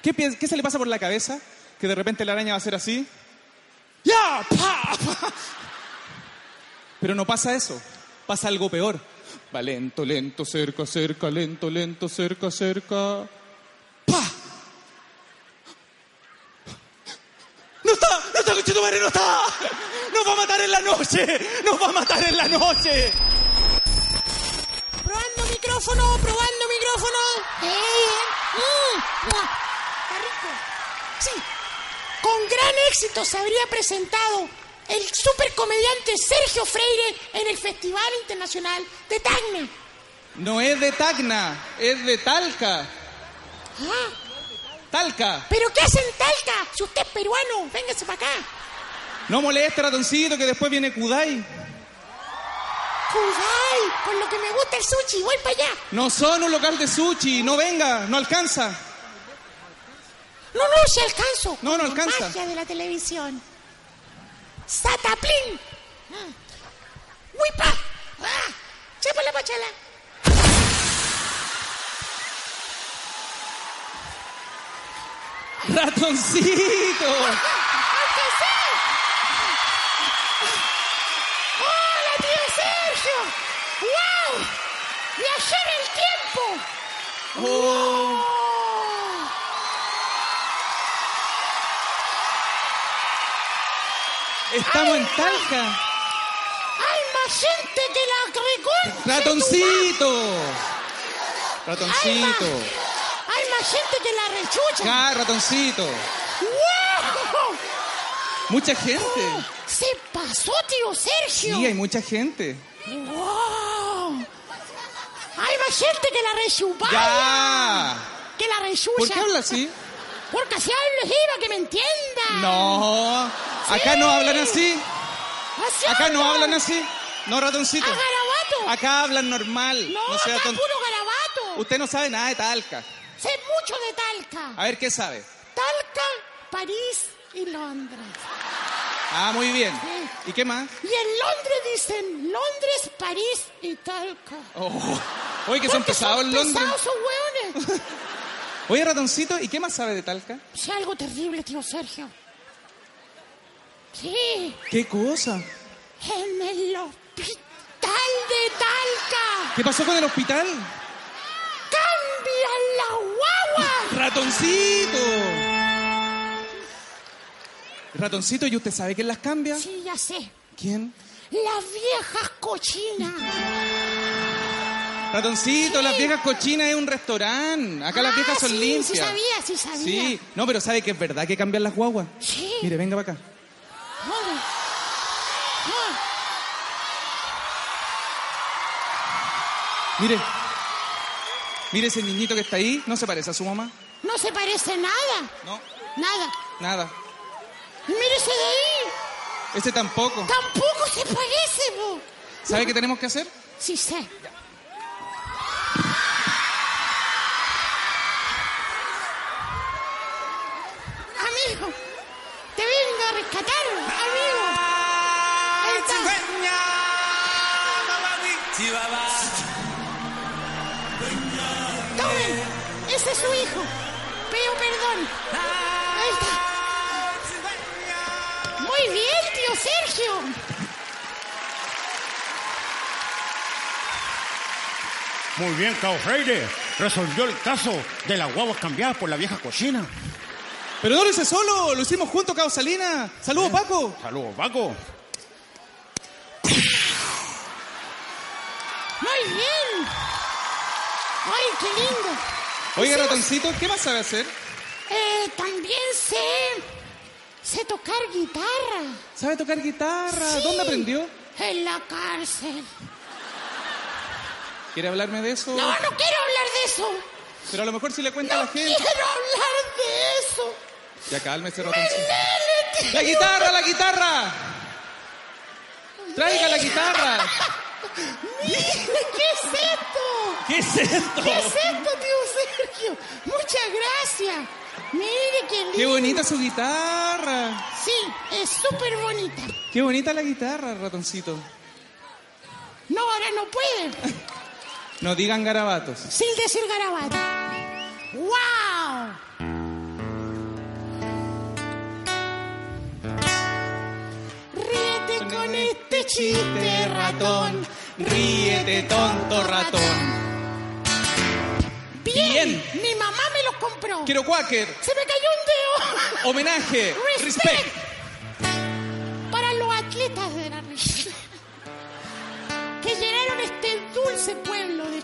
¿Qué, qué se le pasa por la cabeza? Que de repente la araña va a ser así. ¡Ya! ¡Pa! Pero no pasa eso. Pasa algo peor. Va lento, lento, cerca, cerca, lento, lento, cerca, cerca. ¡Pa! ¡No está! ¡No está, conchetumare, no está! ¡Nos va a matar en la noche! ¡Nos va a matar en la noche! Probando micrófono, probando micrófono. Eh, mm, mua. Está rico. Sí. Con gran éxito se habría presentado el supercomediante Sergio Freire en el Festival Internacional de Tacna. No es de Tacna, es de Talca. Ah, Talca. ¿Pero qué hacen Talca? Si usted es peruano, véngase para acá. No moleste, ratoncito, que después viene Kudai. Kudai, con lo que me gusta el sushi, voy para allá. No son un local de sushi, no venga, no alcanza. No, no, si alcanzo. No, no Con la alcanza. magia de la televisión. Sataplín. Mm. Huipa. Ah, chepa la pachala. ¡Ratoncito! ¡Aunque sí! ¡Hola, tío Sergio! ¡Wow! ¡Viajé en el tiempo! Oh, ¡Oh! estamos en Talca. ¡Hay más gente que la reconcha! ¡Ratoncito! ¡Hay más, Ratoncito. hay más gente que la rechucha! ¡Ah, ratoncito! ¡Wow! Mucha gente. ¡Se pasó, tío Sergio! Sí, hay mucha gente. ¡Wow! Gente que la rechupaya. ¡Ya! Que la rechucha. ¿Por qué habla así? Porque así hablo iba, que me entienda. No. Acá no hablan así. Así Acá no hablan así. No, ratoncito. ¿A garabato? Acá hablan normal. No, sea acá puro garabato. Usted no sabe nada de Talca. Sé mucho de Talca. A ver qué sabe. Talca, París y Londres. Ah, muy bien. Sí. ¿Y qué más? Y en Londres dicen Londres, París y Talca. Oh. Oye, que son pesados en Londres. pesados esos hueones. (laughs) Oye, ratoncito, ¿y qué más sabe de Talca? Sé algo terrible, tío Sergio. Sí, ¿Qué cosa? en el hospital de Talca. ¿Qué pasó con el hospital? ¡Cambian la guagua! (laughs) ¡Ratoncito! Ratoncito, ¿y usted sabe quién las cambia? Sí, ya sé. ¿Quién? Las viejas cochinas. Ratoncito, las viejas cochinas es un restaurante. Acá las Ah, viejas son sí, limpias. Sí sabía, sí sabía. Sí, no, pero ¿sabe que es verdad que cambian las guaguas? Sí. Mire, venga para acá. Mire. Mire ese niñito que está ahí, ¿no se parece a su mamá? no se parece nada. No, Nada. nada. Y mírese de ahí. Ese tampoco. Tampoco se parece, bo. ¿Sabe qué tenemos que hacer? Sí sé. Freire. Resolvió el caso de las guaguas cambiadas por la vieja cochina. Pero no lo hice solo, lo hicimos juntos, Cabo Salina. Saludos, Paco. Saludos, Paco. Muy bien. Ay, qué lindo. Oiga, Hicimos- ratoncito, ¿qué más sabe hacer? Eh, también sé. Sé tocar guitarra. ¿Sabe tocar guitarra? Sí. ¿Dónde aprendió? En la cárcel. ¿Quiere hablarme de eso? No, no quiero hablar de eso. Pero a lo mejor si le cuenta a No la gente. quiero hablar de eso. Ya cálmese, Me ratoncito. ¡La guitarra, la guitarra! ¡Traiga la guitarra! Mire, ¿qué es esto? ¿Qué es esto? ¿Qué es esto, tío Sergio? Muchas gracias. Mire qué lindo. ¡Qué bonita su guitarra! Sí, es súper bonita. ¡Qué bonita la guitarra, ratoncito! No, ahora no puede. No digan garabatos. Sin decir garabatos. ¡Wow! Ríete con este, este chiste ratón. Ríete tonto ratón. Bien. Bien. Mi mamá me los compró. Quiero Quaker. Se me cayó un dedo. Homenaje. Respect. Respect.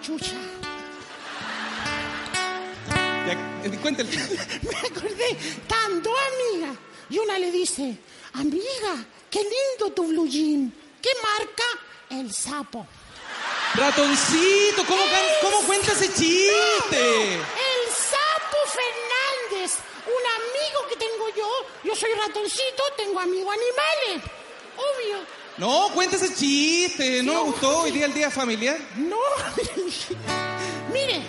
Chucha. Ya, eh, Cuéntale. (laughs) Me acordé, estaban dos amigas y una le dice, amiga, qué lindo tu blue jean. ¿Qué marca? El sapo. Ratoncito, ¿cómo, can- cómo cuenta ese chiste? El sapo Fernández, un amigo que tengo yo. Yo soy ratoncito, tengo amigos animales. Obvio. No, cuenta ese chiste. No me gustó hoy día el día familiar. No. (laughs) Mire,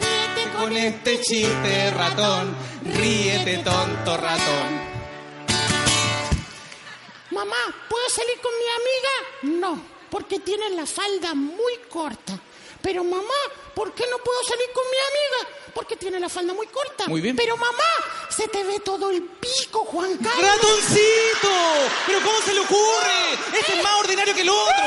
ríete con, Con este chiste ratón, ríete tonto ratón. Mamá, ¿puedo salir con mi amiga? No, porque tiene la falda muy corta. Pero mamá, ¿por qué no puedo salir con mi amiga? Porque tiene la falda muy corta. Muy bien. Pero mamá, se te ve todo el pico, Juan Carlos. ¡Ratoncito! ¿Pero cómo se le ocurre? Este es más ordinario que el otro.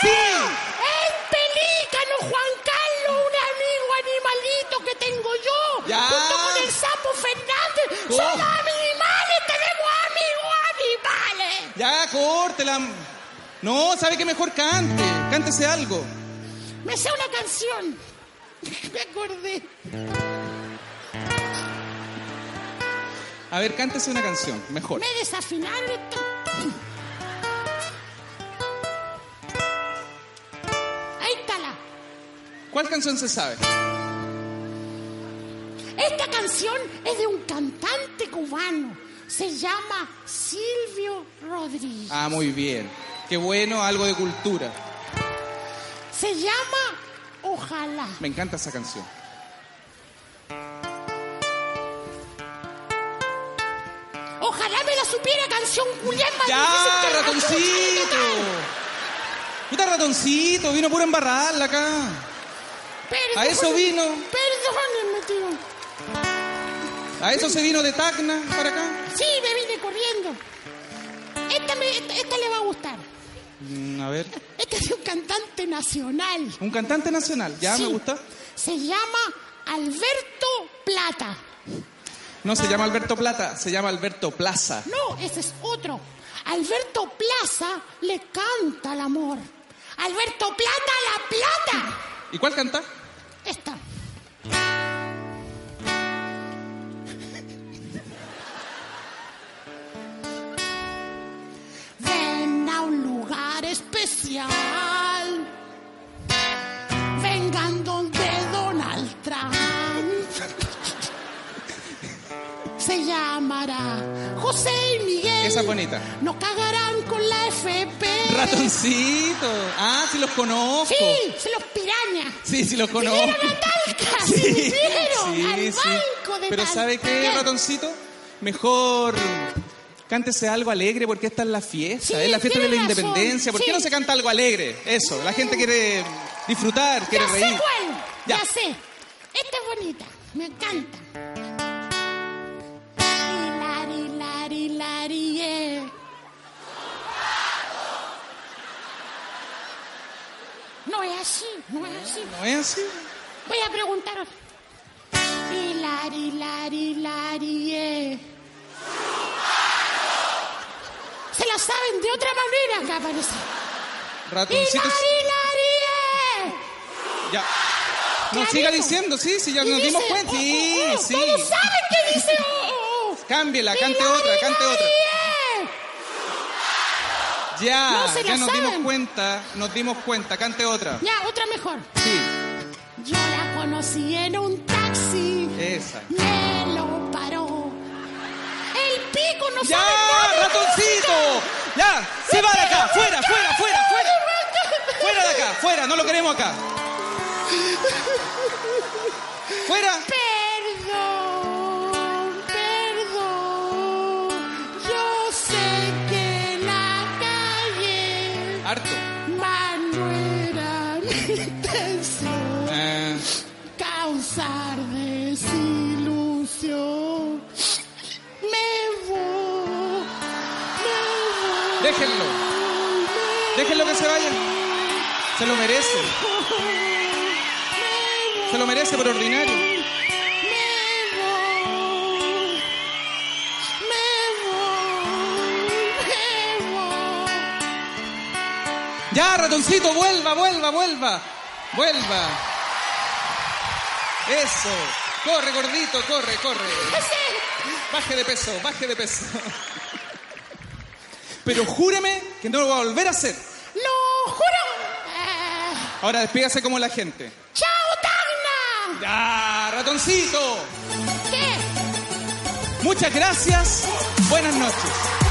Sí. ¡El pelícano, Juan Carlos! Un amigo animalito que tengo yo. Ya. Junto con el sapo Fernández. ¡Somos animales! ¡Tenemos amigos animales! Ya, córtela. No, ¿sabe qué mejor cante? Cántese algo. Me sé una canción. (laughs) Me acordé. A ver, cántese una canción, mejor. Me desafinaron. Ahí está la. ¿Cuál canción se sabe? Esta canción es de un cantante cubano. Se llama Silvio Rodríguez. Ah, muy bien. Qué bueno, algo de cultura. Se llama Ojalá. Me encanta esa canción. Ojalá me la supiera canción Julián Ya, ratoncito. Puta ratoncito, vino puro a embarrarla acá. Perdón, A eso vino. Perdónenme, tío. A eso se vino de Tacna para acá. Sí, me vine corriendo. Esta, me- esta- esta le va a gustar. Mm, a ver, Este es un cantante nacional. un cantante nacional, ya Sí. me gusta. Se llama Alberto Plata. No se llama Alberto Plata, se llama Alberto Plaza. No, ese es otro. Alberto Plaza le canta al amor. Alberto Plata, la plata. ¿Y cuál canta? Esta. Lugar especial. Vengan donde Donald Trump. Se llamará José y Miguel. Esa es bonita. No cagarán con la FP. Ratoncito. Ah, sí los conozco. Sí, se los pirañas. Sí, sí los conozco. Vinieron a Talca, se vinieron al (laughs) banco de Pero Talca. ¿sabe qué, ratoncito? Mejor cántese algo alegre porque esta es la fiesta, Sí, es la fiesta de la razón, independencia. ¿Por qué no se canta algo alegre? Eso, la gente quiere disfrutar, quiere Ya reír. sé cuál, ya. Ya. sé. Esta es bonita, me encanta. Yeah. No es así, no es así. ¿No es así? Voy a preguntar. Yeah. La saben de otra manera acá parece. Ratoncito. Hilari, hilari, yeah. Ya. No Clarito. siga diciendo, sí, sí, ya Y nos dimos cuenta. oh, Sí, oh, oh, sí. Todos saben que dice oh, oh, oh. Cámbiela, cante otra, cante otra. Ya, No se ya nos dimos saben. cuenta, nos dimos cuenta, cante otra. Ya, otra mejor. Sí, Yo la conocí en un taxi. esa. Me lo paró. El pico no ¡Ya, ratoncito! ¡Ya! ¡Se va de acá! ¡Fuera, fuera, fuera, fuera! ¡Fuera de acá! ¡Fuera! ¡No lo queremos acá! ¡Fuera! Perdón, perdón. Yo sé que la calle, Harto. era mi intención Eh, causar desilusión. Se lo merece. Se lo merece por ordinario. Ya, ratoncito, vuelva, vuelva, vuelva. Vuelva. Eso. Corre, gordito, corre, corre. Baje de peso, baje de peso. Pero júreme que no lo va a volver a hacer. ¡Lo juro! Ah, Ahora despídase como la gente. ¡Chao, Tacna! Ya, ratoncito. ¿Qué? Muchas gracias. Buenas noches.